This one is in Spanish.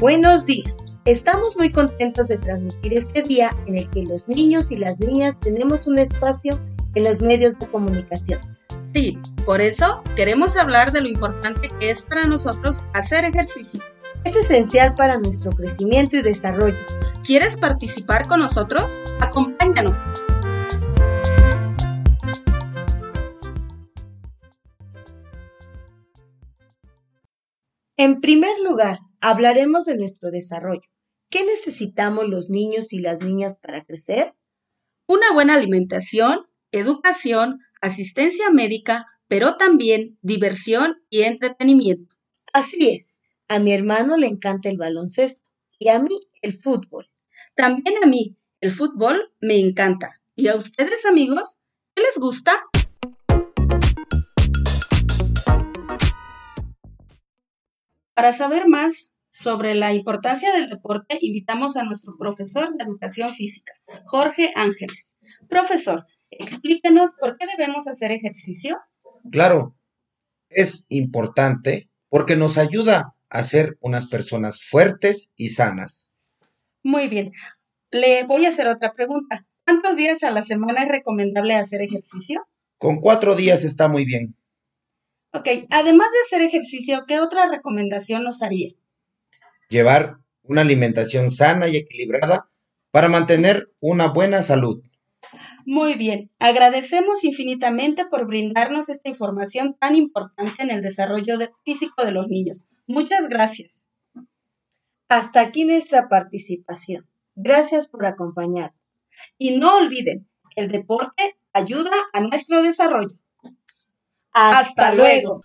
Buenos días. Estamos muy contentos de transmitir este día en el que los niños y las niñas tenemos un espacio en los medios de comunicación. Sí, por eso queremos hablar de lo importante que es para nosotros hacer ejercicio. Es esencial para nuestro crecimiento y desarrollo. ¿Quieres participar con nosotros? Acompáñanos. En primer lugar, hablaremos de nuestro desarrollo. ¿Qué necesitamos los niños y las niñas para crecer? Una buena alimentación, educación, asistencia médica, pero también diversión y entretenimiento. Así es. A mi hermano le encanta el baloncesto y a mí el fútbol. También a mí el fútbol me encanta. ¿Y a ustedes amigos? ¿Qué les gusta? Para saber más sobre la importancia del deporte, invitamos a nuestro profesor de educación física, Jorge Ángeles. Profesor, explíquenos por qué debemos hacer ejercicio. Claro, es importante porque nos ayuda a ser unas personas fuertes y sanas. Muy bien. Le voy a hacer otra pregunta. ¿Cuántos días a la semana es recomendable hacer ejercicio? Con cuatro días está muy bien. Ok, además de hacer ejercicio, ¿qué otra recomendación nos haría? Llevar una alimentación sana y equilibrada para mantener una buena salud. Muy bien, agradecemos infinitamente por brindarnos esta información tan importante en el desarrollo físico de los niños. Muchas gracias. Hasta aquí nuestra participación. Gracias por acompañarnos. Y no olviden, el deporte ayuda a nuestro desarrollo. Hasta, luego.